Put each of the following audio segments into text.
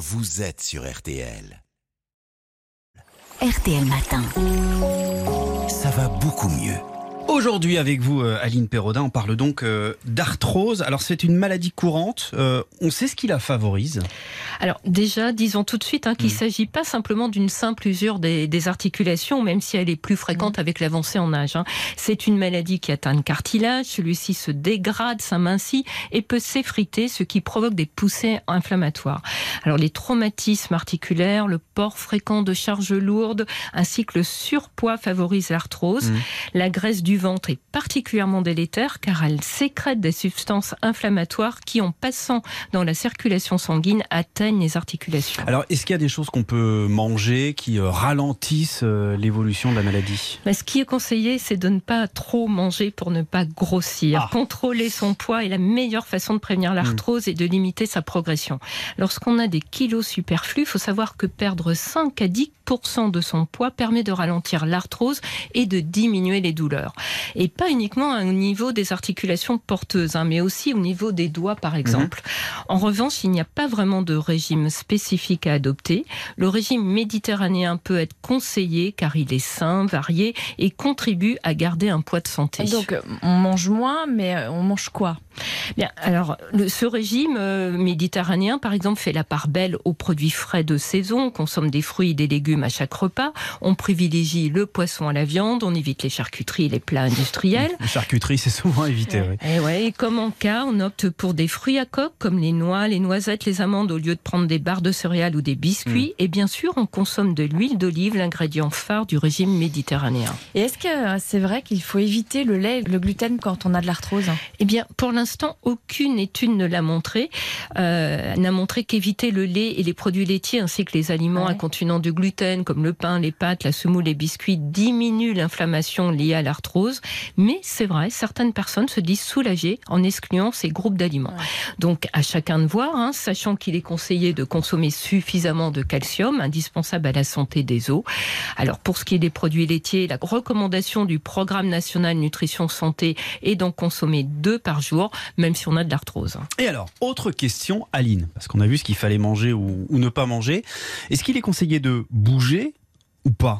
vous êtes sur RTL. RTL Matin. Ça va beaucoup mieux. Aujourd'hui avec vous, euh, Aline Perrodin, on parle donc euh, d'arthrose. Alors c'est une maladie courante. Euh, on sait ce qui la favorise Alors déjà, disons tout de suite hein, qu'il ne Mm. s'agit pas simplement d'une simple usure des, des articulations, même si elle est plus fréquente Mm. avec l'avancée en âge. hein. C'est une maladie qui atteint le cartilage, celui-ci se dégrade, s'amincit et peut s'effriter, ce qui provoque des poussées inflammatoires. Alors les traumatismes articulaires, le port fréquent de charges lourdes, ainsi que le surpoids favorisent l'arthrose. Mm. La graisse du ventre est particulièrement délétère car elle sécrète des substances inflammatoires qui, en passant dans la circulation sanguine, atteignent les articulations. Alors est-ce qu'il y a des choses qu'on peut manger qui euh, ralentissent euh, l'évolution de la maladie? Mais ce qui est conseillé, c'est de ne pas trop manger pour ne pas grossir. Ah. Contrôler son poids est la meilleure façon de prévenir l'arthrose et de limiter sa progression. Lorsqu'on a des kilos superflus, il faut savoir que perdre 5 à 10% de son poids permet de ralentir l'arthrose et de diminuer les douleurs. Et pas uniquement au niveau des articulations porteuses, hein, mais aussi au niveau des doigts, par exemple. En revanche, il n'y a pas vraiment de régime spécifique à adopter. Le régime méditerranéen peut être conseillé car il est sain, varié et contribue à garder un poids de santé. Donc on mange moins, mais euh, on mange quoi? Bien, alors, le- ce régime euh, méditerranéen, par exemple, fait la part belle aux produits frais de saison. On consomme des fruits et des légumes à chaque repas. On privilégie le poisson à la viande. On évite les charcuteries et les plats industriels. La charcuterie, c'est souvent évité. oui. Et, ouais, et comme en cas, on opte pour des fruits à coque comme les noix, les noisettes, les amandes au lieu de prendre des barres de céréales ou des biscuits. Et bien sûr, on consomme de l'huile d'olive, l'ingrédient phare du régime méditerranéen. Et est-ce que euh, c'est vrai qu'il faut éviter le lait, le gluten quand on a de l'arthrose? Eh bien, pour l'instant, aucune étude ne l'a montré. Euh, n'a montré qu'éviter le lait et les produits laitiers ainsi que les aliments Ouais. à contenant du gluten comme le pain, les pâtes, la semoule, les biscuits diminue l'inflammation liée à l'arthrose. Mais c'est vrai, certaines personnes se disent soulagées en excluant ces groupes d'aliments. Ouais. Donc, à chacun de voir, hein, sachant qu'il est conseillé de consommer suffisamment de calcium, indispensable à la santé des os. Alors, pour ce qui est des produits laitiers, la recommandation du Programme national nutrition santé est d'en consommer deux par jour, même si on a de l'arthrose. Et alors, autre question, Aline, parce qu'on a vu ce qu'il fallait manger ou, ou ne pas manger. Est-ce qu'il est conseillé de bouger ou pas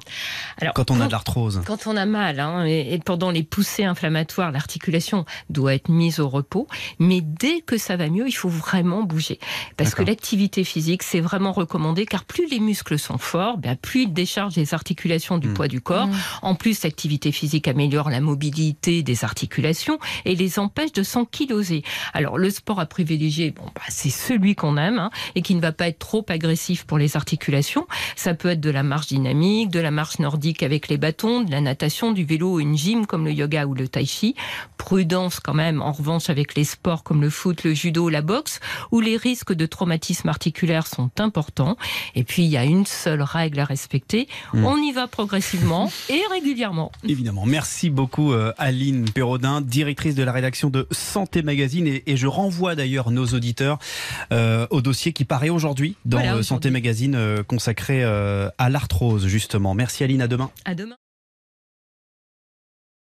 Alors, quand on a de l'arthrose Quand on a mal, hein, et, et pendant les poussées inflammatoires, l'articulation doit être mise au repos. Mais dès que ça va mieux, il faut vraiment bouger. Parce que l'activité physique, c'est vraiment recommandé, car plus les muscles sont forts, ben, plus ils déchargent les articulations du Mm. poids du corps. Mm. En plus, l'activité physique améliore la mobilité des articulations et les empêche de s'ankyloser. Alors, le sport à privilégier, bon, bah, c'est celui qu'on aime hein, et qui ne va pas être trop agressif pour les articulations. Ça peut être de la marche dynamique, de la marche nordique avec les bâtons, de la natation, du vélo ou une gym comme le yoga ou le tai chi. Prudence quand même, en revanche, avec les sports comme le foot, le judo, la boxe, où les risques de traumatisme articulaire sont importants. Et puis, il y a une seule règle à respecter. Mm. On y va progressivement et régulièrement. Évidemment. Merci beaucoup euh, Aline Perrodin, directrice de la rédaction de Santé Magazine. Et, et je renvoie d'ailleurs nos auditeurs euh, au dossier qui paraît aujourd'hui dans Voilà, euh, Santé. Magazine euh, consacré euh, à l'arthrose, justement. Merci Aline, à demain. À demain.